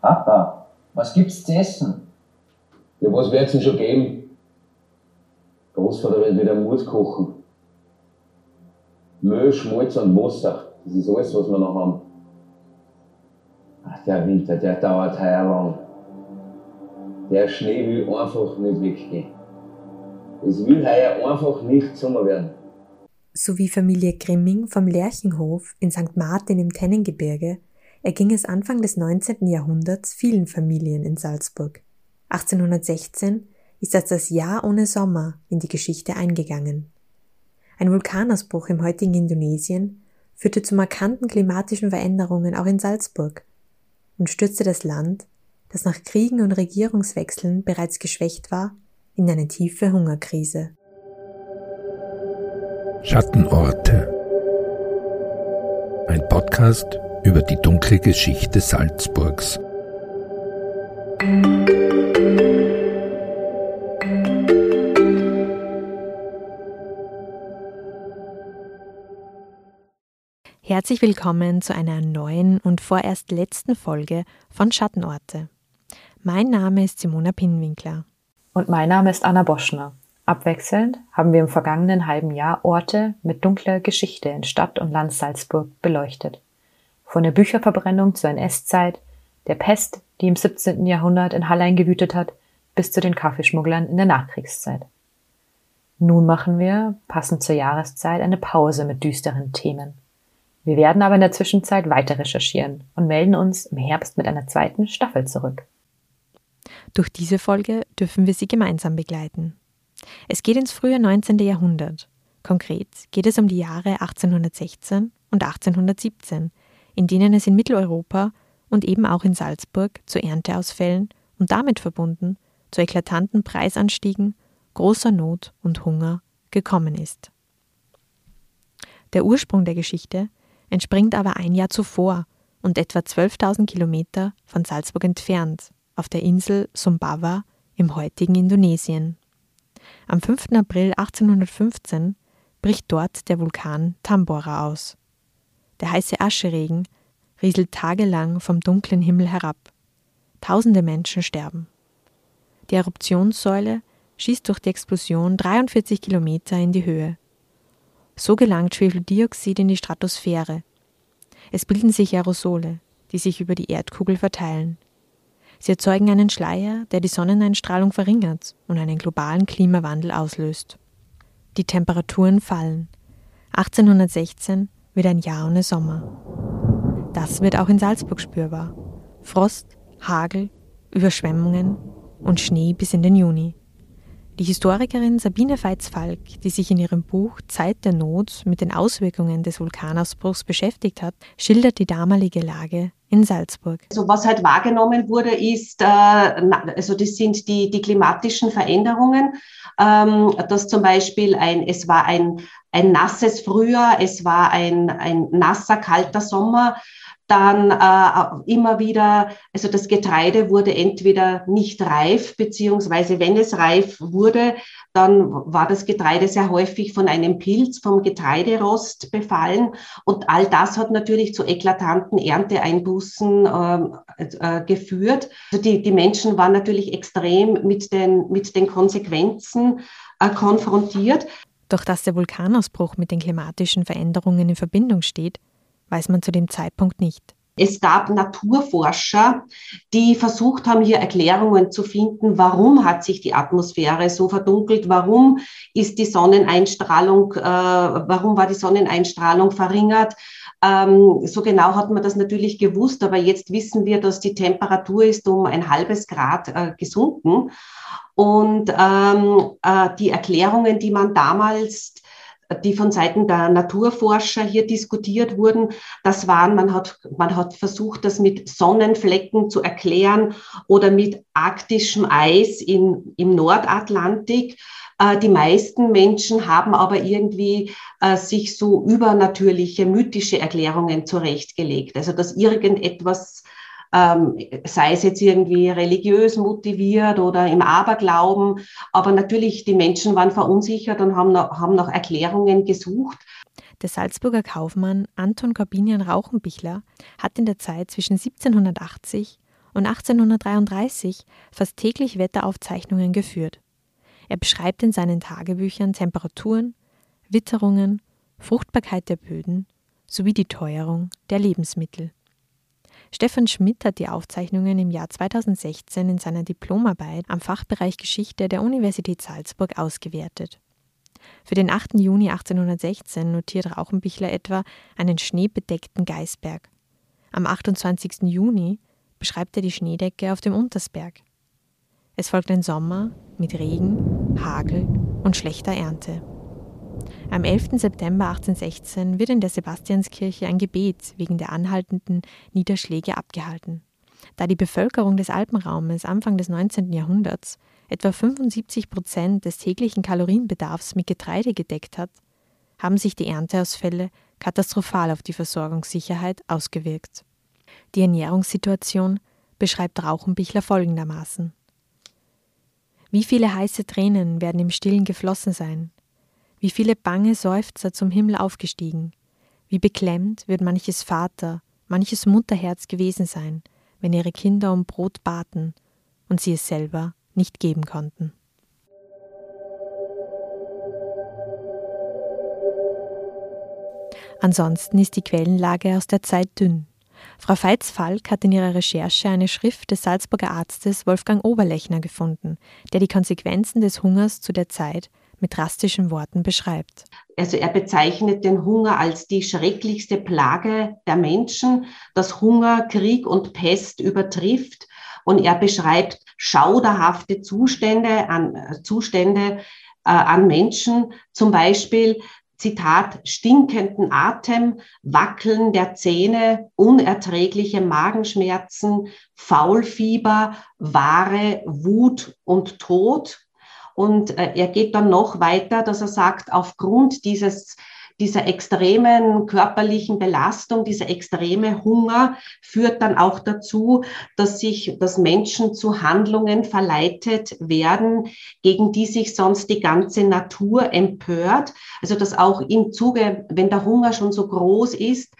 Papa, was gibt's zu essen? Ja, was wird's denn schon geben? Großvater wird wieder Mut kochen. Müll, Schmalz und Wasser. Das ist alles, was wir noch haben. Ach, der Winter, der dauert heuer lang. Der Schnee will einfach nicht weggehen. Es will heuer einfach nicht Sommer werden. So wie Familie Grimming vom Lerchenhof in St. Martin im Tennengebirge erging es Anfang des 19. Jahrhunderts vielen Familien in Salzburg. 1816 ist als das Jahr ohne Sommer in die Geschichte eingegangen. Ein Vulkanausbruch im heutigen Indonesien führte zu markanten klimatischen Veränderungen auch in Salzburg und stürzte das Land, das nach Kriegen und Regierungswechseln bereits geschwächt war, in eine tiefe Hungerkrise. Schattenorte. Ein Podcast über die dunkle Geschichte Salzburgs. Herzlich willkommen zu einer neuen und vorerst letzten Folge von Schattenorte. Mein Name ist Simona Pinwinkler. Und mein Name ist Anna Boschner. Abwechselnd haben wir im vergangenen halben Jahr Orte mit dunkler Geschichte in Stadt und Land Salzburg beleuchtet. Von der Bücherverbrennung zur NS-Zeit, der Pest, die im 17. Jahrhundert in Hallein gewütet hat, bis zu den Kaffeeschmugglern in der Nachkriegszeit. Nun machen wir, passend zur Jahreszeit, eine Pause mit düsteren Themen. Wir werden aber in der Zwischenzeit weiter recherchieren und melden uns im Herbst mit einer zweiten Staffel zurück. Durch diese Folge dürfen wir Sie gemeinsam begleiten. Es geht ins frühe 19. Jahrhundert. Konkret geht es um die Jahre 1816 und 1817, in denen es in Mitteleuropa und eben auch in Salzburg zu Ernteausfällen und damit verbunden zu eklatanten Preisanstiegen, großer Not und Hunger gekommen ist. Der Ursprung der Geschichte entspringt aber ein Jahr zuvor und etwa 12.000 Kilometer von Salzburg entfernt, auf der Insel Sumbawa im heutigen Indonesien. Am 5. April 1815 bricht dort der Vulkan Tambora aus. Der heiße Ascheregen rieselt tagelang vom dunklen Himmel herab. Tausende Menschen sterben. Die Eruptionssäule schießt durch die Explosion 43 Kilometer in die Höhe. So gelangt Schwefeldioxid in die Stratosphäre. Es bilden sich Aerosole, die sich über die Erdkugel verteilen. Sie erzeugen einen Schleier, der die Sonneneinstrahlung verringert und einen globalen Klimawandel auslöst. Die Temperaturen fallen. 1816 wird ein Jahr ohne Sommer. Das wird auch in Salzburg spürbar. Frost, Hagel, Überschwemmungen und Schnee bis in den Juni. Die Historikerin Sabine Veitz-Falk, die sich in ihrem Buch Zeit der Not mit den Auswirkungen des Vulkanausbruchs beschäftigt hat, schildert die damalige Lage in Salzburg. Also was halt wahrgenommen wurde, ist, äh, also das sind die, die klimatischen Veränderungen, ähm, dass zum Beispiel ein, es war ein, ein nasses Frühjahr, es war ein, ein nasser, kalter Sommer, dann äh, immer wieder, also das Getreide wurde entweder nicht reif, beziehungsweise wenn es reif wurde, dann war das Getreide sehr häufig von einem Pilz, vom Getreiderost befallen. Und all das hat natürlich zu eklatanten Ernteeinbußen ähm, äh, geführt. Also die, die Menschen waren natürlich extrem mit den, mit den Konsequenzen äh, konfrontiert. Doch dass der Vulkanausbruch mit den klimatischen Veränderungen in Verbindung steht, weiß man zu dem Zeitpunkt nicht. Es gab Naturforscher, die versucht haben, hier Erklärungen zu finden, warum hat sich die Atmosphäre so verdunkelt, warum ist die Sonneneinstrahlung, äh, warum war die Sonneneinstrahlung verringert. Ähm, so genau hat man das natürlich gewusst, aber jetzt wissen wir, dass die Temperatur ist um ein halbes Grad äh, gesunken. Und ähm, äh, die Erklärungen, die man damals die von Seiten der Naturforscher hier diskutiert wurden, das waren, man hat, man hat versucht, das mit Sonnenflecken zu erklären oder mit arktischem Eis in, im Nordatlantik. Äh, die meisten Menschen haben aber irgendwie äh, sich so übernatürliche, mythische Erklärungen zurechtgelegt. Also, dass irgendetwas ähm, sei es jetzt irgendwie religiös motiviert oder im Aberglauben. Aber natürlich, die Menschen waren verunsichert und haben noch, haben nach Erklärungen gesucht. Der Salzburger Kaufmann Anton Corbinian Rauchenbichler hat in der Zeit zwischen 1780 und 1833 fast täglich Wetteraufzeichnungen geführt. Er beschreibt in seinen Tagebüchern Temperaturen, Witterungen, Fruchtbarkeit der Böden sowie die Teuerung der Lebensmittel. Stefan Schmidt hat die Aufzeichnungen im Jahr 2016 in seiner Diplomarbeit am Fachbereich Geschichte der Universität Salzburg ausgewertet. Für den 8. Juni 1816 notiert Rauchenbichler etwa einen schneebedeckten Geißberg. Am 28. Juni beschreibt er die Schneedecke auf dem Untersberg. Es folgt ein Sommer mit Regen, Hagel und schlechter Ernte. Am 11. September 1816 wird in der Sebastianskirche ein Gebet wegen der anhaltenden Niederschläge abgehalten. Da die Bevölkerung des Alpenraumes Anfang des 19. Jahrhunderts etwa 75 Prozent des täglichen Kalorienbedarfs mit Getreide gedeckt hat, haben sich die Ernteausfälle katastrophal auf die Versorgungssicherheit ausgewirkt. Die Ernährungssituation beschreibt Rauchenbichler folgendermaßen. Wie viele heiße Tränen werden im Stillen geflossen sein, wie viele bange Seufzer zum Himmel aufgestiegen, wie beklemmt wird manches Vater, manches Mutterherz gewesen sein, wenn ihre Kinder um Brot baten und sie es selber nicht geben konnten. Ansonsten ist die Quellenlage aus der Zeit dünn. Frau Veits-Falk hat in ihrer Recherche eine Schrift des Salzburger Arztes Wolfgang Oberlechner gefunden, der die Konsequenzen des Hungers zu der Zeit mit drastischen Worten beschreibt. Also er bezeichnet den Hunger als die schrecklichste Plage der Menschen, dass Hunger Krieg und Pest übertrifft. Und er beschreibt schauderhafte Zustände an, Zustände, äh, an Menschen, zum Beispiel Zitat, stinkenden Atem, Wackeln der Zähne, unerträgliche Magenschmerzen, Faulfieber, wahre Wut und Tod. Und äh, er geht dann noch weiter, dass er sagt, aufgrund dieses dieser extremen körperlichen Belastung, dieser extreme Hunger führt dann auch dazu, dass sich, dass Menschen zu Handlungen verleitet werden, gegen die sich sonst die ganze Natur empört. Also dass auch im Zuge, wenn der Hunger schon so groß ist,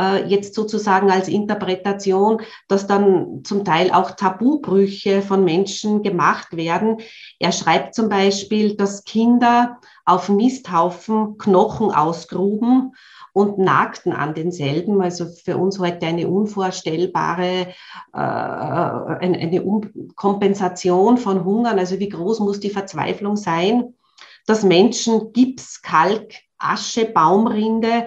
äh, jetzt sozusagen als Interpretation, dass dann zum Teil auch Tabubrüche von Menschen gemacht werden. Er schreibt zum Beispiel, dass Kinder auf Misthaufen Knochen ausgruben und nagten an denselben. Also für uns heute eine unvorstellbare äh, eine, eine Kompensation von Hungern. Also wie groß muss die Verzweiflung sein, dass Menschen Gips, Kalk, Asche, Baumrinde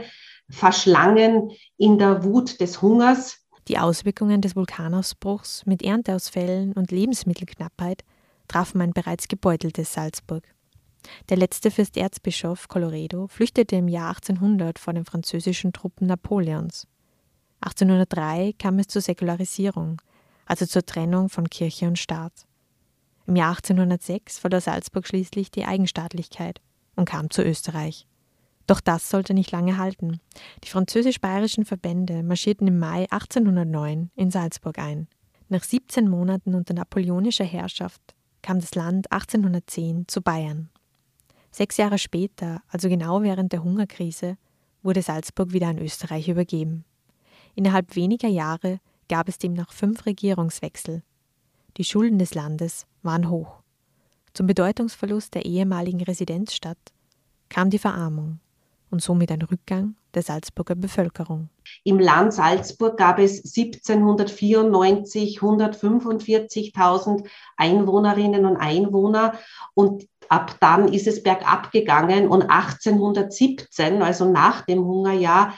verschlangen in der Wut des Hungers. Die Auswirkungen des Vulkanausbruchs mit Ernteausfällen und Lebensmittelknappheit trafen ein bereits gebeuteltes Salzburg. Der letzte Fürsterzbischof Colloredo flüchtete im Jahr 1800 vor den französischen Truppen Napoleons. 1803 kam es zur Säkularisierung, also zur Trennung von Kirche und Staat. Im Jahr 1806 verlor Salzburg schließlich die Eigenstaatlichkeit und kam zu Österreich. Doch das sollte nicht lange halten. Die französisch-bayerischen Verbände marschierten im Mai 1809 in Salzburg ein. Nach 17 Monaten unter napoleonischer Herrschaft kam das Land 1810 zu Bayern. Sechs Jahre später, also genau während der Hungerkrise, wurde Salzburg wieder an Österreich übergeben. Innerhalb weniger Jahre gab es demnach fünf Regierungswechsel. Die Schulden des Landes waren hoch. Zum Bedeutungsverlust der ehemaligen Residenzstadt kam die Verarmung und somit ein Rückgang der Salzburger Bevölkerung. Im Land Salzburg gab es 1794 145.000 Einwohnerinnen und Einwohner und ab dann ist es bergab gegangen und 1817, also nach dem Hungerjahr,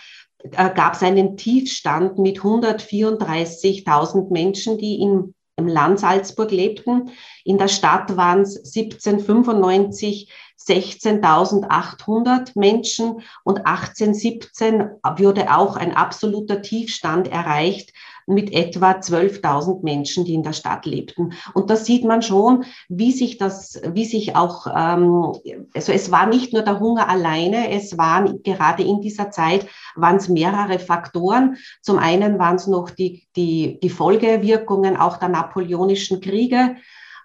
äh, gab es einen Tiefstand mit 134.000 Menschen, die in, im Land Salzburg lebten. In der Stadt waren es 1795 16.800 Menschen und 1817 wurde auch ein absoluter Tiefstand erreicht mit etwa 12.000 Menschen, die in der Stadt lebten. Und da sieht man schon, wie sich das, wie sich auch, ähm, also es war nicht nur der Hunger alleine, es waren gerade in dieser Zeit waren es mehrere Faktoren. Zum einen waren es noch die, die, die Folgewirkungen auch der napoleonischen Kriege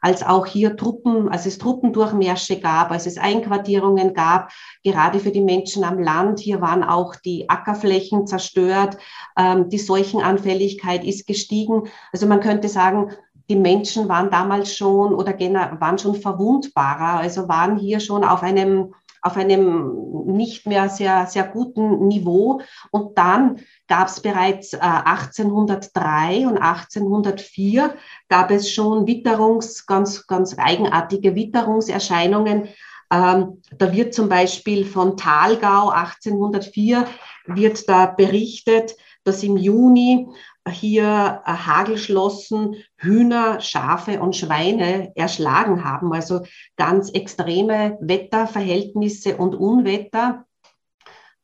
als auch hier Truppen, als es Truppendurchmärsche gab, als es Einquartierungen gab, gerade für die Menschen am Land. Hier waren auch die Ackerflächen zerstört. Ähm, die Seuchenanfälligkeit ist gestiegen. Also man könnte sagen, die Menschen waren damals schon oder waren schon verwundbarer, also waren hier schon auf einem auf einem nicht mehr sehr, sehr guten Niveau. Und dann gab es bereits äh, 1803 und 1804 gab es schon Witterungs, ganz, ganz eigenartige Witterungserscheinungen. Ähm, da wird zum Beispiel von Thalgau 1804 wird da berichtet, dass im Juni hier äh, Hagelschlossen Hühner, Schafe und Schweine erschlagen haben. Also ganz extreme Wetterverhältnisse und Unwetter.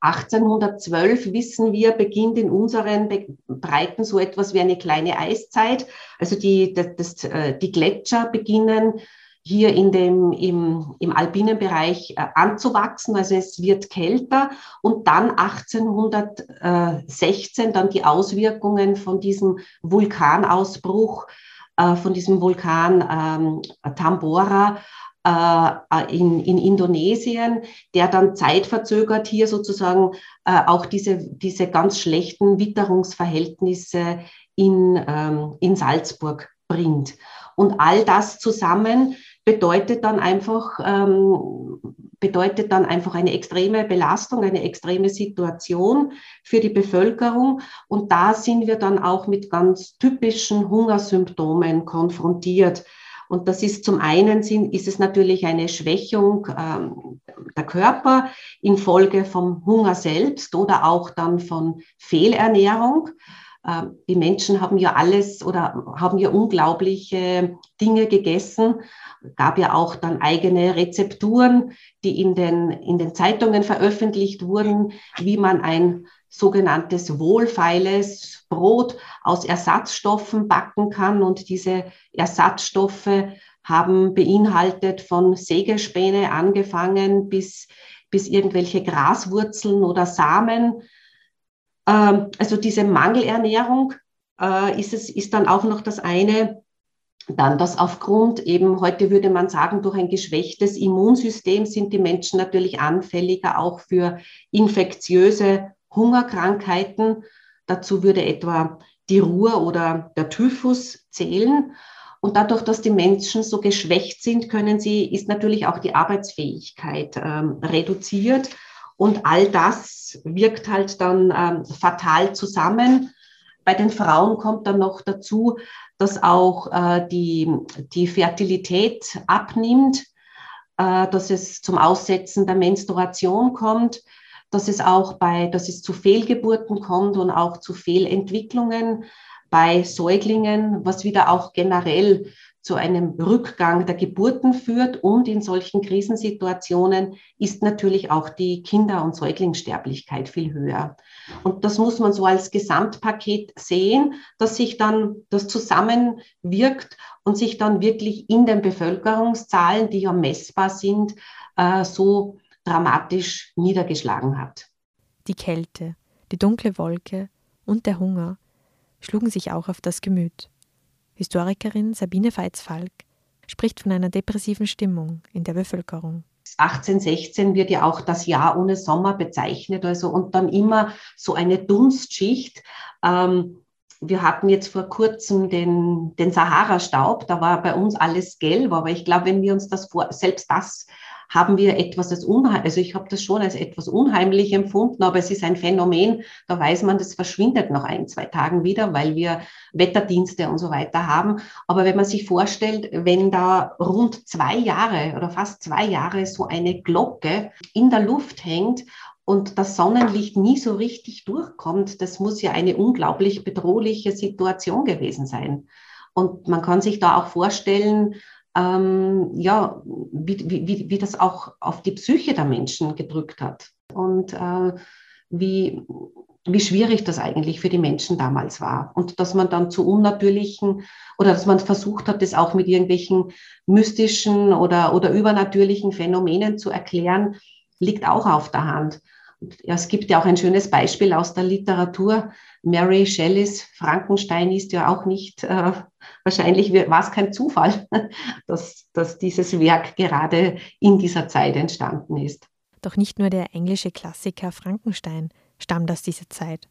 1812 wissen wir, beginnt in unseren Breiten so etwas wie eine kleine Eiszeit. Also die, das, äh, die Gletscher beginnen hier in dem, im, im alpinen Bereich äh, anzuwachsen. Also es wird kälter und dann 1816 dann die Auswirkungen von diesem Vulkanausbruch, äh, von diesem Vulkan ähm, Tambora äh, in, in Indonesien, der dann zeitverzögert hier sozusagen auch diese, diese ganz schlechten Witterungsverhältnisse in, ähm, in Salzburg bringt. Und all das zusammen bedeutet dann einfach, ähm, bedeutet dann einfach eine extreme Belastung, eine extreme Situation für die Bevölkerung. Und da sind wir dann auch mit ganz typischen Hungersymptomen konfrontiert. Und das ist zum einen sind, ist es natürlich eine Schwächung ähm, der Körper infolge vom Hunger selbst oder auch dann von Fehlernährung. Ähm, die Menschen haben ja alles oder haben ja unglaubliche Dinge gegessen. Gab ja auch dann eigene Rezepturen, die in den, in den Zeitungen veröffentlicht wurden, wie man ein sogenanntes wohlfeiles Brot aus Ersatzstoffen backen kann. Und diese Ersatzstoffe haben beinhaltet von Sägespäne angefangen bis, bis irgendwelche Graswurzeln oder Samen ähm, also diese Mangelernährung äh, ist, es, ist dann auch noch das eine. Dann, dass aufgrund eben, heute würde man sagen, durch ein geschwächtes Immunsystem sind die Menschen natürlich anfälliger auch für infektiöse Hungerkrankheiten. Dazu würde etwa die Ruhr oder der Typhus zählen. Und dadurch, dass die Menschen so geschwächt sind, können sie, ist natürlich auch die Arbeitsfähigkeit ähm, reduziert. Und all das wirkt halt dann ähm, fatal zusammen. Bei den Frauen kommt dann noch dazu, dass auch äh, die, die Fertilität abnimmt, äh, dass es zum Aussetzen der Menstruation kommt, dass es auch bei, dass es zu Fehlgeburten kommt und auch zu Fehlentwicklungen bei Säuglingen, was wieder auch generell zu einem Rückgang der Geburten führt. Und in solchen Krisensituationen ist natürlich auch die Kinder- und Säuglingssterblichkeit viel höher. Und das muss man so als Gesamtpaket sehen, dass sich dann das zusammenwirkt und sich dann wirklich in den Bevölkerungszahlen, die ja messbar sind, äh, so dramatisch niedergeschlagen hat. Die Kälte, die dunkle Wolke und der Hunger schlugen sich auch auf das Gemüt. Historikerin Sabine Veits-Falk spricht von einer depressiven Stimmung in der Bevölkerung. 1816 wird ja auch das Jahr ohne Sommer bezeichnet, also und dann immer so eine Dunstschicht. Ähm, wir hatten jetzt vor kurzem den, den Sahara-Staub, da war bei uns alles gelb, aber ich glaube, wenn wir uns das vor, selbst das haben wir etwas als unheimlich, also ich habe das schon als etwas unheimlich empfunden, aber es ist ein Phänomen, da weiß man, das verschwindet nach ein, zwei Tagen wieder, weil wir Wetterdienste und so weiter haben. Aber wenn man sich vorstellt, wenn da rund zwei Jahre oder fast zwei Jahre so eine Glocke in der Luft hängt und das Sonnenlicht nie so richtig durchkommt, das muss ja eine unglaublich bedrohliche Situation gewesen sein. Und man kann sich da auch vorstellen, ähm, ja, wie, wie, wie das auch auf die Psyche der Menschen gedrückt hat und äh, wie, wie schwierig das eigentlich für die Menschen damals war. Und dass man dann zu unnatürlichen oder dass man versucht hat, das auch mit irgendwelchen mystischen oder, oder übernatürlichen Phänomenen zu erklären, liegt auch auf der Hand. Ja, es gibt ja auch ein schönes Beispiel aus der Literatur, Mary Shelleys Frankenstein ist ja auch nicht, äh, wahrscheinlich war es kein Zufall, dass, dass dieses Werk gerade in dieser Zeit entstanden ist. Doch nicht nur der englische Klassiker Frankenstein stammt aus dieser Zeit.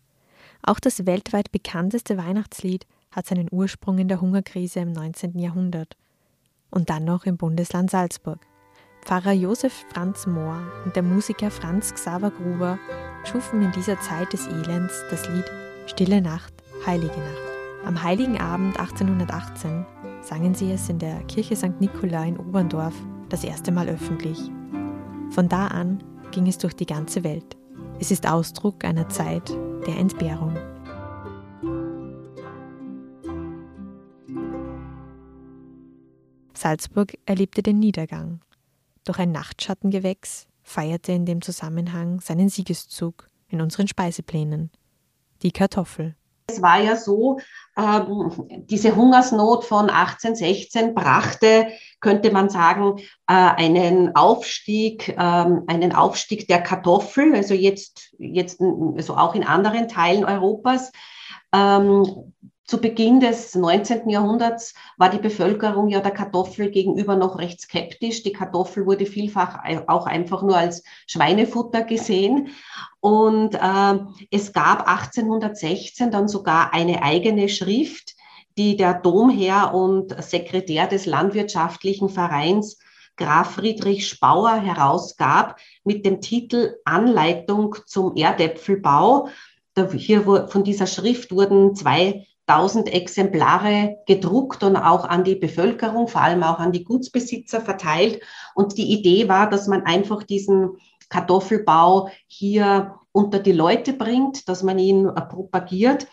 Auch das weltweit bekannteste Weihnachtslied hat seinen Ursprung in der Hungerkrise im 19. Jahrhundert und dann noch im Bundesland Salzburg. Pfarrer Josef Franz Mohr und der Musiker Franz Xaver Gruber schufen in dieser Zeit des Elends das Lied Stille Nacht, Heilige Nacht. Am Heiligen Abend 1818 sangen sie es in der Kirche St. Nikolai in Oberndorf das erste Mal öffentlich. Von da an ging es durch die ganze Welt. Es ist Ausdruck einer Zeit der Entbehrung. Salzburg erlebte den Niedergang. Doch ein Nachtschattengewächs feierte in dem Zusammenhang seinen Siegeszug in unseren Speiseplänen. Die Kartoffel. Es war ja so, ähm, diese Hungersnot von 1816 brachte, könnte man sagen, äh, einen Aufstieg, ähm, einen Aufstieg der Kartoffel, also jetzt, jetzt also auch in anderen Teilen Europas. Zu Beginn des 19. Jahrhunderts war die Bevölkerung ja der Kartoffel gegenüber noch recht skeptisch. Die Kartoffel wurde vielfach auch einfach nur als Schweinefutter gesehen. Und äh, es gab 1816 dann sogar eine eigene Schrift, die der Domherr und Sekretär des Landwirtschaftlichen Vereins Graf Friedrich Spauer herausgab mit dem Titel Anleitung zum Erdäpfelbau. Hier von dieser Schrift wurden zwei 1000 Exemplare gedruckt und auch an die Bevölkerung, vor allem auch an die Gutsbesitzer verteilt. Und die Idee war, dass man einfach diesen Kartoffelbau hier unter die Leute bringt, dass man ihn äh, propagiert.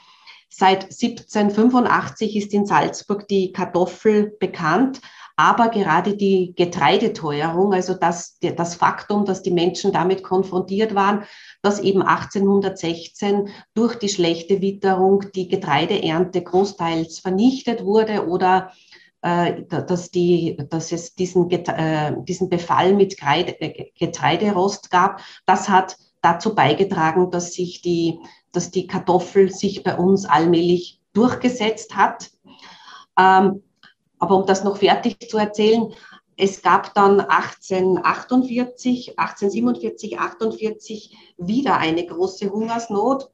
Seit 1785 ist in Salzburg die Kartoffel bekannt aber gerade die Getreideteuerung, also das, das Faktum, dass die Menschen damit konfrontiert waren, dass eben 1816 durch die schlechte Witterung die Getreideernte großteils vernichtet wurde oder äh, dass, die, dass es diesen, äh, diesen Befall mit äh, Getreiderost gab, das hat dazu beigetragen, dass sich die, dass die Kartoffel sich bei uns allmählich durchgesetzt hat. Ähm, aber um das noch fertig zu erzählen, es gab dann 1848, 1847, 48 wieder eine große Hungersnot.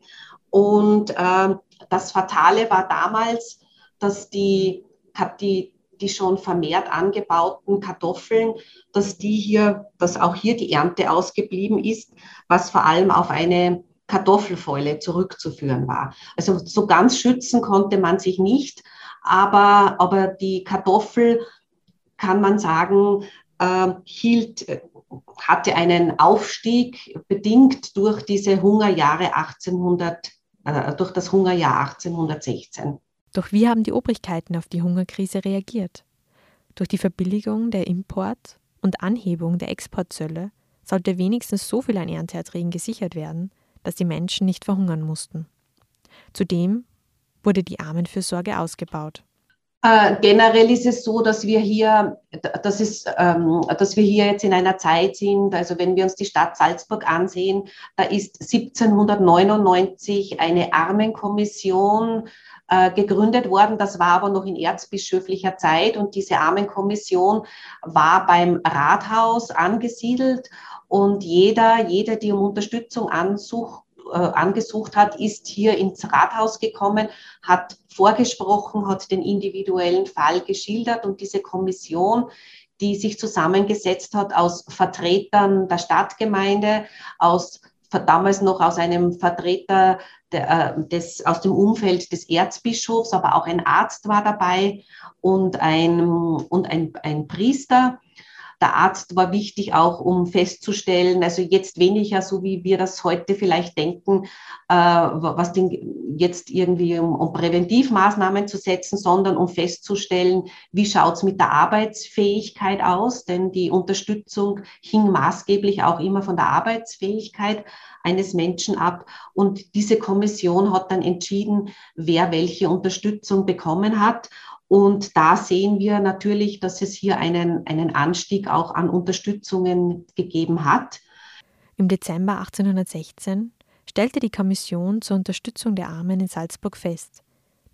Und äh, das Fatale war damals, dass die, die, die schon vermehrt angebauten Kartoffeln, dass die hier, dass auch hier die Ernte ausgeblieben ist, was vor allem auf eine Kartoffelfäule zurückzuführen war. Also so ganz schützen konnte man sich nicht, aber, aber die Kartoffel, kann man sagen, äh, hielt, hatte einen Aufstieg bedingt durch diese Hungerjahre 1800, äh, durch das Hungerjahr 1816. Doch wie haben die Obrigkeiten auf die Hungerkrise reagiert? Durch die Verbilligung der Import- und Anhebung der Exportzölle sollte wenigstens so viel an Ernteerträgen gesichert werden, dass die Menschen nicht verhungern mussten. Zudem wurde die Armenfürsorge ausgebaut. Äh, generell ist es so, dass wir hier, das ist, ähm, dass wir hier jetzt in einer Zeit sind. Also wenn wir uns die Stadt Salzburg ansehen, da ist 1799 eine Armenkommission äh, gegründet worden. Das war aber noch in erzbischöflicher Zeit und diese Armenkommission war beim Rathaus angesiedelt und jeder, jeder, die um Unterstützung ansucht, angesucht hat, ist hier ins Rathaus gekommen, hat vorgesprochen, hat den individuellen Fall geschildert und diese Kommission, die sich zusammengesetzt hat aus Vertretern der Stadtgemeinde, aus damals noch aus einem Vertreter äh, des, aus dem Umfeld des Erzbischofs, aber auch ein Arzt war dabei und ein, und ein, ein Priester. Der Arzt war wichtig auch, um festzustellen, also jetzt weniger so, wie wir das heute vielleicht denken, äh, was den, jetzt irgendwie um, um, Präventivmaßnahmen zu setzen, sondern um festzustellen, wie schaut's mit der Arbeitsfähigkeit aus, denn die Unterstützung hing maßgeblich auch immer von der Arbeitsfähigkeit eines Menschen ab. Und diese Kommission hat dann entschieden, wer welche Unterstützung bekommen hat. Und da sehen wir natürlich, dass es hier einen, einen Anstieg auch an Unterstützungen gegeben hat. Im Dezember 1816 stellte die Kommission zur Unterstützung der Armen in Salzburg fest.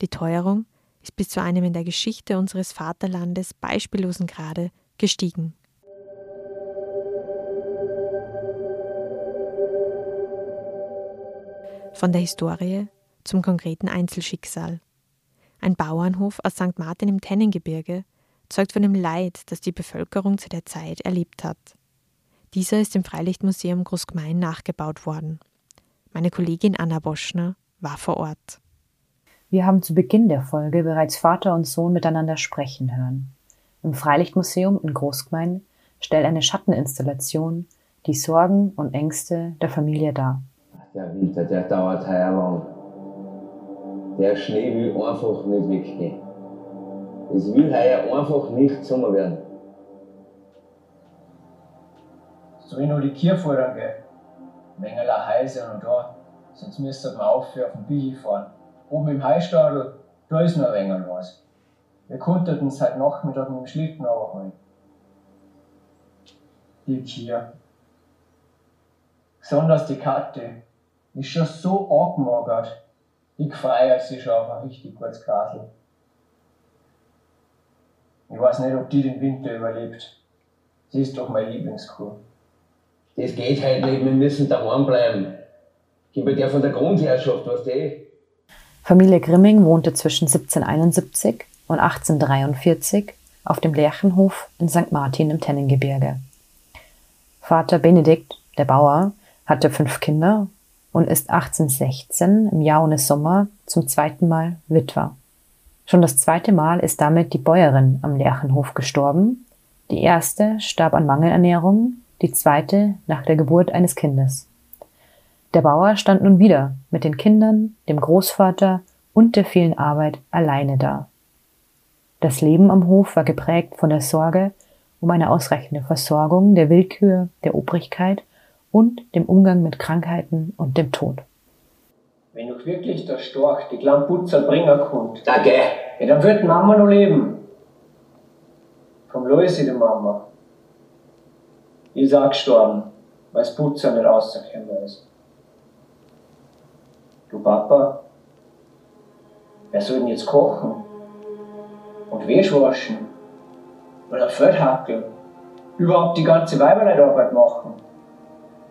Die Teuerung ist bis zu einem in der Geschichte unseres Vaterlandes beispiellosen Grade gestiegen. Von der Historie zum konkreten Einzelschicksal. Ein Bauernhof aus St. Martin im Tennengebirge zeugt von dem Leid, das die Bevölkerung zu der Zeit erlebt hat. Dieser ist im Freilichtmuseum Großgmain nachgebaut worden. Meine Kollegin Anna Boschner war vor Ort. Wir haben zu Beginn der Folge bereits Vater und Sohn miteinander sprechen hören. Im Freilichtmuseum in Großgmain stellt eine Schatteninstallation die Sorgen und Ängste der Familie dar. Der Winter, der dauert heuer lang. Der Schnee will einfach nicht weggehen. Es will heuer einfach nicht Sommer werden. Soll ich noch die Kirche dann gehen? Mengeler Heise und da, sonst müsste man aufhören auf den Bichi fahren. Oben im Heistadel, da ist noch ein wenig was. Wir konnten uns heute Nachmittag mit dem Schlitten runterholen. Die Kirche. Besonders die Karte ist schon so angemagert. Die gefeiert sich schon auf ein richtig gutes Grasl. Ich weiß nicht, ob die den Winter überlebt. Sie ist doch meine Lieblingskuh. Das geht halt nicht, wir müssen daheim bleiben. Gib mir der von der Grundherrschaft, was die. Familie Grimming wohnte zwischen 1771 und 1843 auf dem Lerchenhof in St. Martin im Tennengebirge. Vater Benedikt, der Bauer, hatte fünf Kinder und ist 1816 im Jahr ohne Sommer zum zweiten Mal Witwer. Schon das zweite Mal ist damit die Bäuerin am Lerchenhof gestorben. Die erste starb an Mangelernährung, die zweite nach der Geburt eines Kindes. Der Bauer stand nun wieder mit den Kindern, dem Großvater und der vielen Arbeit alleine da. Das Leben am Hof war geprägt von der Sorge um eine ausreichende Versorgung, der Willkür, der Obrigkeit und dem Umgang mit Krankheiten und dem Tod. Wenn doch wirklich der Storch die kleinen Putzer bringen kommt, Danke. ja, dann wird Mama noch leben. Vom Loisi, die Mama. Die ist auch gestorben, weil das Putzer nicht rausgekommen ist. Du Papa, wer soll denn jetzt kochen? Und Wäsche waschen? Oder Feld hackeln? Überhaupt die ganze Weiberleitarbeit machen?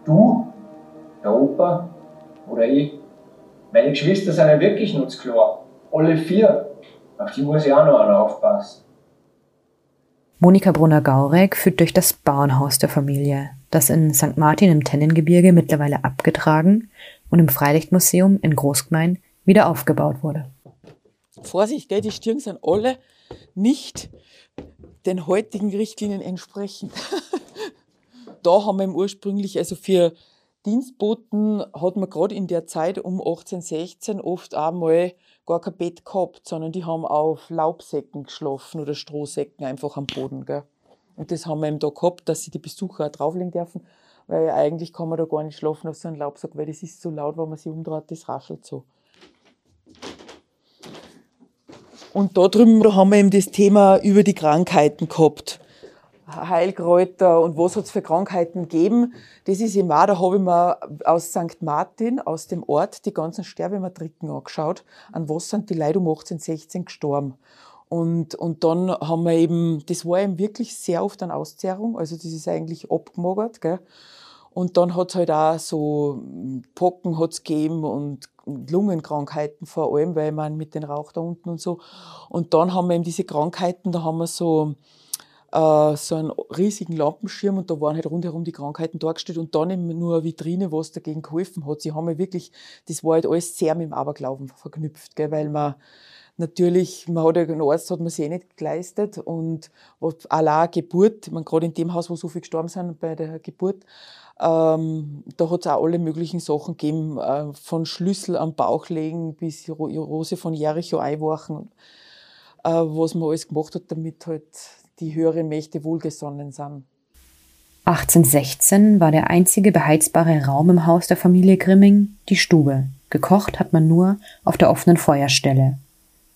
Du, der Opa oder ich? Meine Geschwister sind ja wirklich nutzklar. Alle vier. Auf die muss ich auch noch einer aufpassen. Monika Brunner-Gaurek führt durch das Bauernhaus der Familie, das in St. Martin im Tennengebirge mittlerweile abgetragen und im Freilichtmuseum in Großgmain wieder aufgebaut wurde. Vorsicht, gell, die Stirn sind alle nicht den heutigen Richtlinien entsprechend. da haben wir ursprünglich, also für Dienstboten hat man gerade in der Zeit um 1816 oft einmal gar kein Bett gehabt, sondern die haben auf Laubsäcken geschlafen oder Strohsäcken einfach am Boden. Gell. Und das haben wir eben da gehabt, dass sie die Besucher auch drauflegen dürfen, weil eigentlich kann man da gar nicht schlafen auf so einem Laubsack, weil das ist so laut, wenn man sich umdreht, das raschelt so. Und da drüben haben wir eben das Thema über die Krankheiten gehabt. Heilkräuter und was hat's für Krankheiten gegeben. Das ist auch, da habe ich mir aus St. Martin, aus dem Ort, die ganzen Sterbematriken angeschaut, an was sind die Leute um 1816 gestorben. Und, und dann haben wir eben, das war eben wirklich sehr oft eine Auszehrung, also das ist eigentlich abgemagert, gell. Und dann hat's halt auch so Pocken hat's gegeben und Lungenkrankheiten vor allem, weil man mit den Rauch da unten und so. Und dann haben wir eben diese Krankheiten, da haben wir so, äh, so einen riesigen Lampenschirm und da waren halt rundherum die Krankheiten dargestellt und dann eben nur eine Vitrine, was dagegen geholfen hat. Sie haben ja wirklich, das war halt alles sehr mit dem Aberglauben verknüpft, gell, weil man natürlich, man hat ja, einen Arzt hat man sich eh nicht geleistet und allein Geburt, man gerade in dem Haus, wo so viele gestorben sind bei der Geburt, ähm, da hat es auch alle möglichen Sachen gegeben, äh, von Schlüssel am Bauch legen bis Rose von Jericho einwachen, äh, was man alles gemacht hat, damit halt die höheren Mächte wohlgesonnen sind. 1816 war der einzige beheizbare Raum im Haus der Familie Grimming die Stube. Gekocht hat man nur auf der offenen Feuerstelle.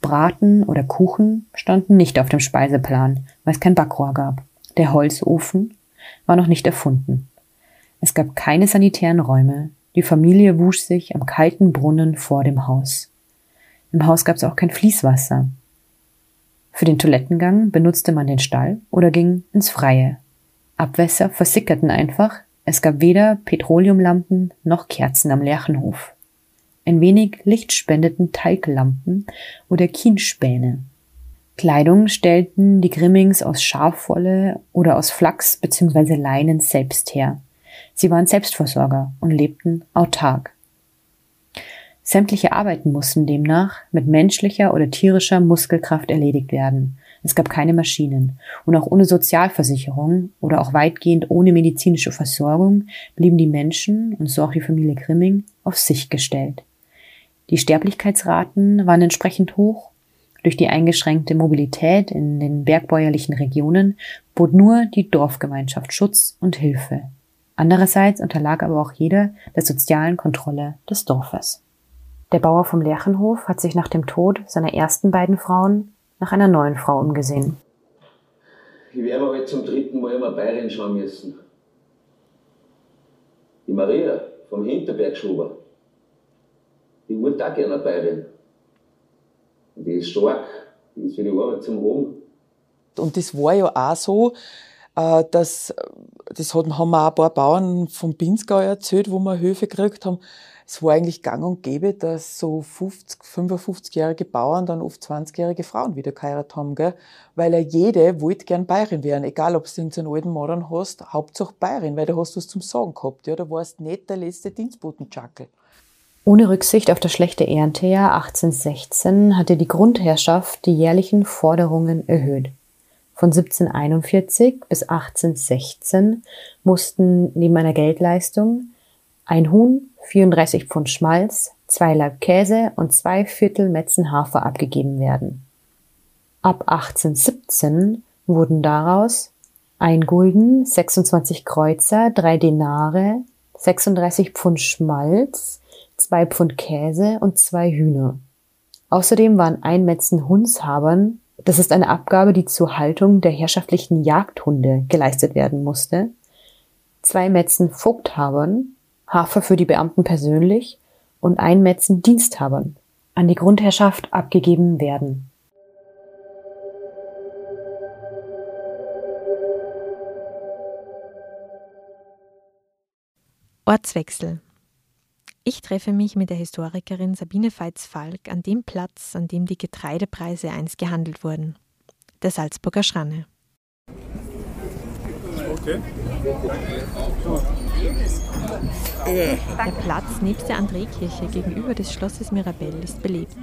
Braten oder Kuchen standen nicht auf dem Speiseplan, weil es kein Backrohr gab. Der Holzofen war noch nicht erfunden. Es gab keine sanitären Räume, Die Familie wusch sich am kalten Brunnen vor dem Haus. Im Haus gab es auch kein Fließwasser. Für den Toilettengang benutzte man den Stall oder ging ins Freie. Abwässer versickerten einfach, es gab weder Petroleumlampen noch Kerzen am Lerchenhof. Ein wenig Licht spendeten Teiglampen oder Kienspäne. Kleidung stellten die Grimmings aus Schafwolle oder aus Flachs bzw. Leinen selbst her. Sie waren Selbstversorger und lebten autark. Sämtliche Arbeiten mussten demnach mit menschlicher oder tierischer Muskelkraft erledigt werden. Es gab keine Maschinen. Und auch ohne Sozialversicherung oder auch weitgehend ohne medizinische Versorgung blieben die Menschen, und so auch die Familie Grimming, auf sich gestellt. Die Sterblichkeitsraten waren entsprechend hoch. Durch die eingeschränkte Mobilität in den bergbäuerlichen Regionen bot nur die Dorfgemeinschaft Schutz und Hilfe. Andererseits unterlag aber auch jeder der sozialen Kontrolle des Dorfes. Der Bauer vom Lerchenhof hat sich nach dem Tod seiner ersten beiden Frauen nach einer neuen Frau umgesehen. Ich werde mir halt zum dritten Mal immer Bayern schauen müssen. Die Maria vom Hinterbergschuber, die wollte auch gerne Bayern. Und die ist stark, die ist für die Arbeit zum Hohen. Und das war ja auch so, äh, dass, das haben mir auch ein paar Bauern vom Pinzgau erzählt, wo wir Höfe gekriegt haben, es war eigentlich gang und gäbe, dass so 50, 55-jährige Bauern dann oft 20-jährige Frauen wieder geheiratet haben, gell? weil ja jede wollte gern Bayerin werden, egal ob du einen alten Modern hast, Hauptsache Bayerin, weil da hast du was zum Sagen gehabt, ja, da warst nicht der letzte Dienstbotenschackel. Ohne Rücksicht auf das schlechte Erntejahr 1816 hatte die Grundherrschaft die jährlichen Forderungen erhöht. Von 1741 bis 1816 mussten neben einer Geldleistung ein Huhn, 34 Pfund Schmalz, zwei Laib Käse und zwei Viertel Metzen Hafer abgegeben werden. Ab 1817 wurden daraus ein Gulden, 26 Kreuzer, drei Denare, 36 Pfund Schmalz, zwei Pfund Käse und zwei Hühner. Außerdem waren ein Metzen Hundshabern, das ist eine Abgabe, die zur Haltung der herrschaftlichen Jagdhunde geleistet werden musste, zwei Metzen Vogthabern, Hafer für die Beamten persönlich und ein Metzen Diensthabern an die Grundherrschaft abgegeben werden. Ortswechsel. Ich treffe mich mit der Historikerin Sabine Veits-Falk an dem Platz, an dem die Getreidepreise einst gehandelt wurden, der Salzburger Schranne. Der Platz nebst der Andrekirche gegenüber des Schlosses Mirabell ist belebt.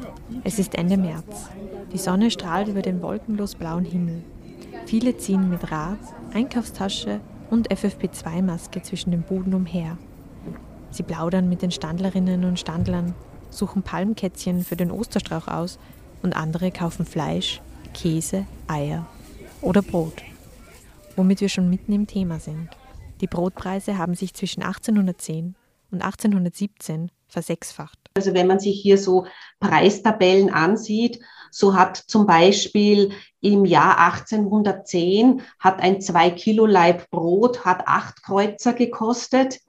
Es ist Ende März. Die Sonne strahlt über den wolkenlos blauen Himmel. Viele ziehen mit Rad, Einkaufstasche und FFP2-Maske zwischen den Buden umher. Sie plaudern mit den Standlerinnen und Standlern, suchen Palmkätzchen für den Osterstrauch aus und andere kaufen Fleisch, Käse, Eier oder Brot. Womit wir schon mitten im Thema sind. Die Brotpreise haben sich zwischen 1810 und 1817 versechsfacht. Also wenn man sich hier so Preistabellen ansieht, so hat zum Beispiel im Jahr 1810 hat ein 2 Kilo Leib Brot hat 8 Kreuzer gekostet.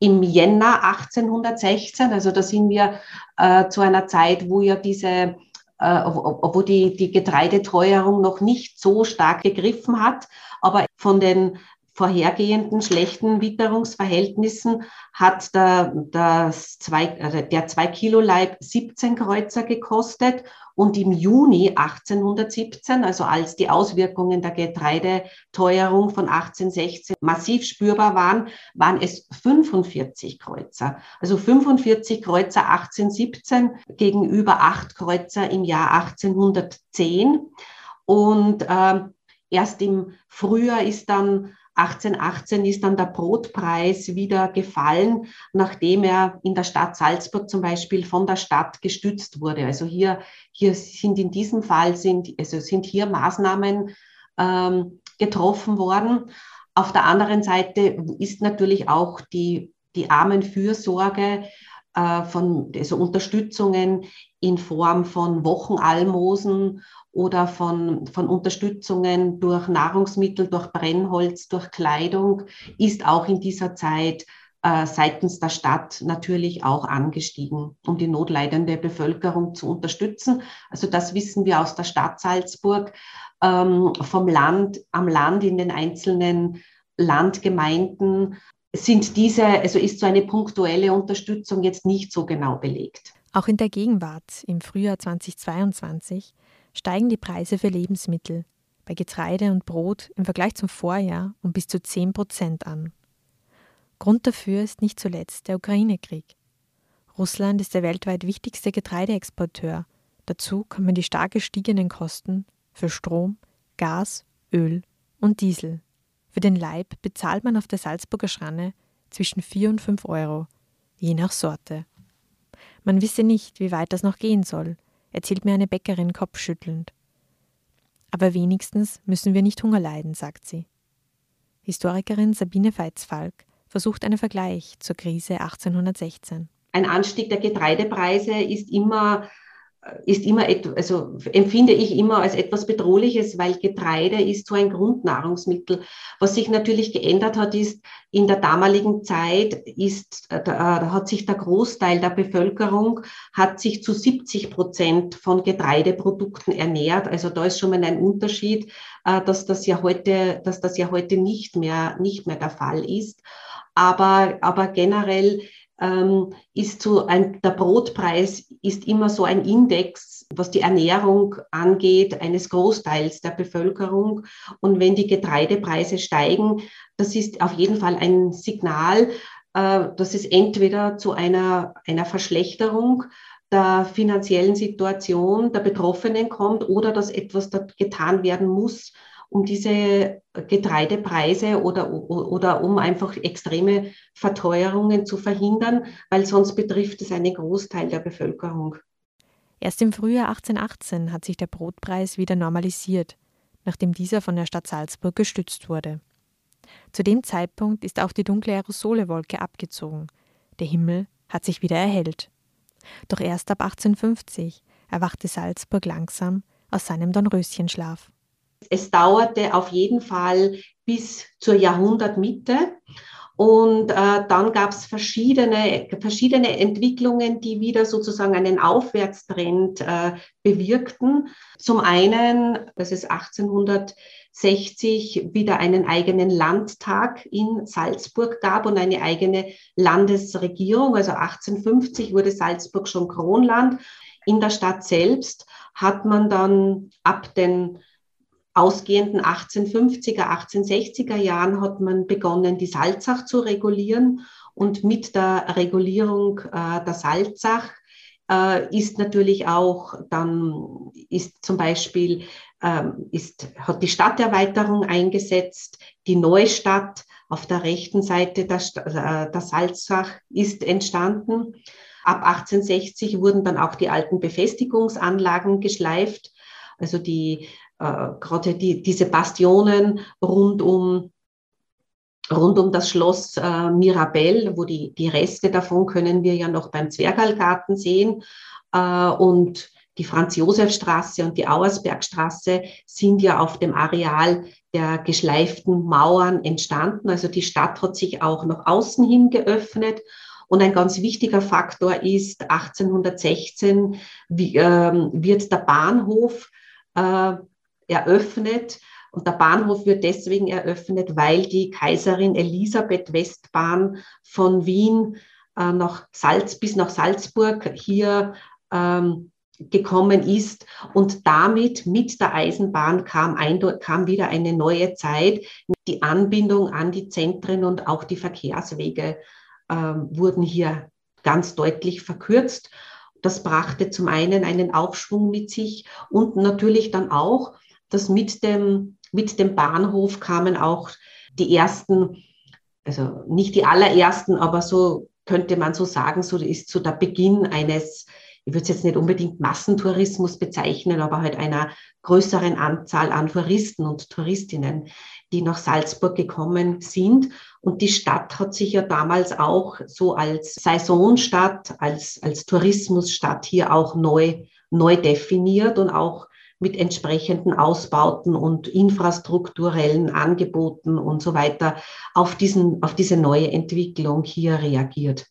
Im Jänner 1816, also da sind wir äh, zu einer Zeit, wo ja diese äh, wo die, die Getreideteuerung noch nicht so stark gegriffen hat. Aber von den vorhergehenden schlechten Witterungsverhältnissen hat der, das zwei, also der 2 Kilo Leib 17 Kreuzer gekostet und im Juni 1817, also als die Auswirkungen der Getreideteuerung von 1816 massiv spürbar waren, waren es 45 Kreuzer. Also 45 Kreuzer 1817 gegenüber 8 Kreuzer im Jahr 1810. Und äh, erst im Frühjahr ist dann 1818 ist dann der Brotpreis wieder gefallen, nachdem er in der Stadt Salzburg zum Beispiel von der Stadt gestützt wurde. Also hier, hier sind in diesem Fall sind, also sind hier Maßnahmen ähm, getroffen worden. Auf der anderen Seite ist natürlich auch die, die Armenfürsorge äh, von also Unterstützungen in Form von Wochenalmosen oder von, von Unterstützungen durch Nahrungsmittel, durch Brennholz, durch Kleidung ist auch in dieser Zeit äh, seitens der Stadt natürlich auch angestiegen, um die notleidende Bevölkerung zu unterstützen. Also das wissen wir aus der Stadt Salzburg, ähm, vom Land, am Land in den einzelnen Landgemeinden sind diese, also ist so eine punktuelle Unterstützung jetzt nicht so genau belegt. Auch in der Gegenwart, im Frühjahr 2022, steigen die Preise für Lebensmittel bei Getreide und Brot im Vergleich zum Vorjahr um bis zu 10 Prozent an. Grund dafür ist nicht zuletzt der Ukraine-Krieg. Russland ist der weltweit wichtigste Getreideexporteur. Dazu kommen die stark gestiegenen Kosten für Strom, Gas, Öl und Diesel. Für den Leib bezahlt man auf der Salzburger Schranne zwischen 4 und 5 Euro, je nach Sorte. Man wisse nicht, wie weit das noch gehen soll, erzählt mir eine Bäckerin kopfschüttelnd. Aber wenigstens müssen wir nicht Hunger leiden, sagt sie. Historikerin Sabine Veitsfalk versucht einen Vergleich zur Krise 1816. Ein Anstieg der Getreidepreise ist immer ist immer, also empfinde ich immer als etwas Bedrohliches, weil Getreide ist so ein Grundnahrungsmittel. Was sich natürlich geändert hat, ist, in der damaligen Zeit ist, äh, da hat sich der Großteil der Bevölkerung hat sich zu 70 Prozent von Getreideprodukten ernährt. Also da ist schon mal ein Unterschied, äh, dass das ja heute, dass das ja heute nicht mehr, nicht mehr der Fall ist. Aber, aber generell ähm, ist so ein, der Brotpreis ist immer so ein Index, was die Ernährung angeht, eines Großteils der Bevölkerung. Und wenn die Getreidepreise steigen, das ist auf jeden Fall ein Signal, äh, dass es entweder zu einer, einer Verschlechterung der finanziellen Situation der Betroffenen kommt oder dass etwas getan werden muss, um diese Getreidepreise oder, oder um einfach extreme Verteuerungen zu verhindern, weil sonst betrifft es einen Großteil der Bevölkerung. Erst im Frühjahr 1818 hat sich der Brotpreis wieder normalisiert, nachdem dieser von der Stadt Salzburg gestützt wurde. Zu dem Zeitpunkt ist auch die dunkle Aerosolewolke abgezogen. Der Himmel hat sich wieder erhellt. Doch erst ab 1850 erwachte Salzburg langsam aus seinem Dornröschenschlaf. Es dauerte auf jeden Fall bis zur Jahrhundertmitte. Und äh, dann gab es verschiedene, verschiedene Entwicklungen, die wieder sozusagen einen Aufwärtstrend äh, bewirkten. Zum einen, dass es 1860 wieder einen eigenen Landtag in Salzburg gab und eine eigene Landesregierung. Also 1850 wurde Salzburg schon Kronland. In der Stadt selbst hat man dann ab den ausgehenden 1850er, 1860er Jahren hat man begonnen, die Salzach zu regulieren. Und mit der Regulierung äh, der Salzach äh, ist natürlich auch dann, ist zum Beispiel, ähm, ist, hat die Stadterweiterung eingesetzt, die Neustadt auf der rechten Seite der, äh, der Salzach ist entstanden. Ab 1860 wurden dann auch die alten Befestigungsanlagen geschleift. Also die äh, gerade die, diese Bastionen rund um rund um das Schloss äh, Mirabell, wo die, die Reste davon können wir ja noch beim Zwergalgarten sehen. Äh, und die Franz-Josef-Straße und die Auersbergstraße sind ja auf dem Areal der geschleiften Mauern entstanden. Also die Stadt hat sich auch nach außen hin geöffnet. Und ein ganz wichtiger Faktor ist, 1816 wie, äh, wird der Bahnhof äh, eröffnet. Und der Bahnhof wird deswegen eröffnet, weil die Kaiserin Elisabeth Westbahn von Wien äh, nach Salz, bis nach Salzburg hier ähm, gekommen ist. Und damit mit der Eisenbahn kam, kam wieder eine neue Zeit. Die Anbindung an die Zentren und auch die Verkehrswege ähm, wurden hier ganz deutlich verkürzt. Das brachte zum einen einen Aufschwung mit sich und natürlich dann auch dass mit dem, mit dem Bahnhof kamen auch die ersten, also nicht die allerersten, aber so könnte man so sagen, so ist so der Beginn eines, ich würde es jetzt nicht unbedingt Massentourismus bezeichnen, aber halt einer größeren Anzahl an Touristen und Touristinnen, die nach Salzburg gekommen sind. Und die Stadt hat sich ja damals auch so als Saisonstadt, als, als Tourismusstadt hier auch neu, neu definiert und auch mit entsprechenden Ausbauten und infrastrukturellen Angeboten und so weiter auf, diesen, auf diese neue Entwicklung hier reagiert.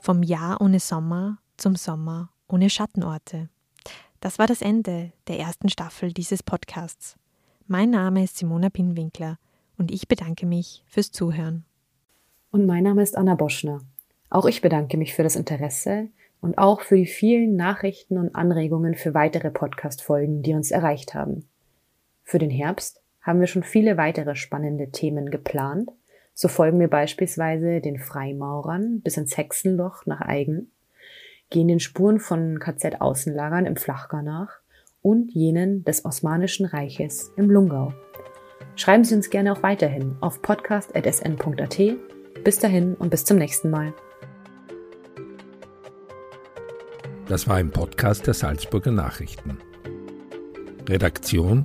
Vom Jahr ohne Sommer zum Sommer ohne Schattenorte. Das war das Ende der ersten Staffel dieses Podcasts. Mein Name ist Simona Pinwinkler und ich bedanke mich fürs Zuhören. Und mein Name ist Anna Boschner. Auch ich bedanke mich für das Interesse und auch für die vielen Nachrichten und Anregungen für weitere Podcast-Folgen, die uns erreicht haben. Für den Herbst haben wir schon viele weitere spannende Themen geplant so folgen wir beispielsweise den Freimaurern bis ins Hexenloch nach Eigen, gehen den Spuren von KZ-Außenlagern im Flachgau nach und jenen des Osmanischen Reiches im Lungau. Schreiben Sie uns gerne auch weiterhin auf podcast.sn.at. Bis dahin und bis zum nächsten Mal. Das war ein Podcast der Salzburger Nachrichten. Redaktion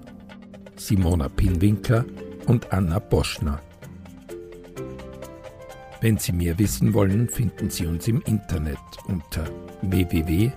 Simona Pinwinkler und Anna Boschner. Wenn Sie mehr wissen wollen, finden Sie uns im Internet unter www.sn.at.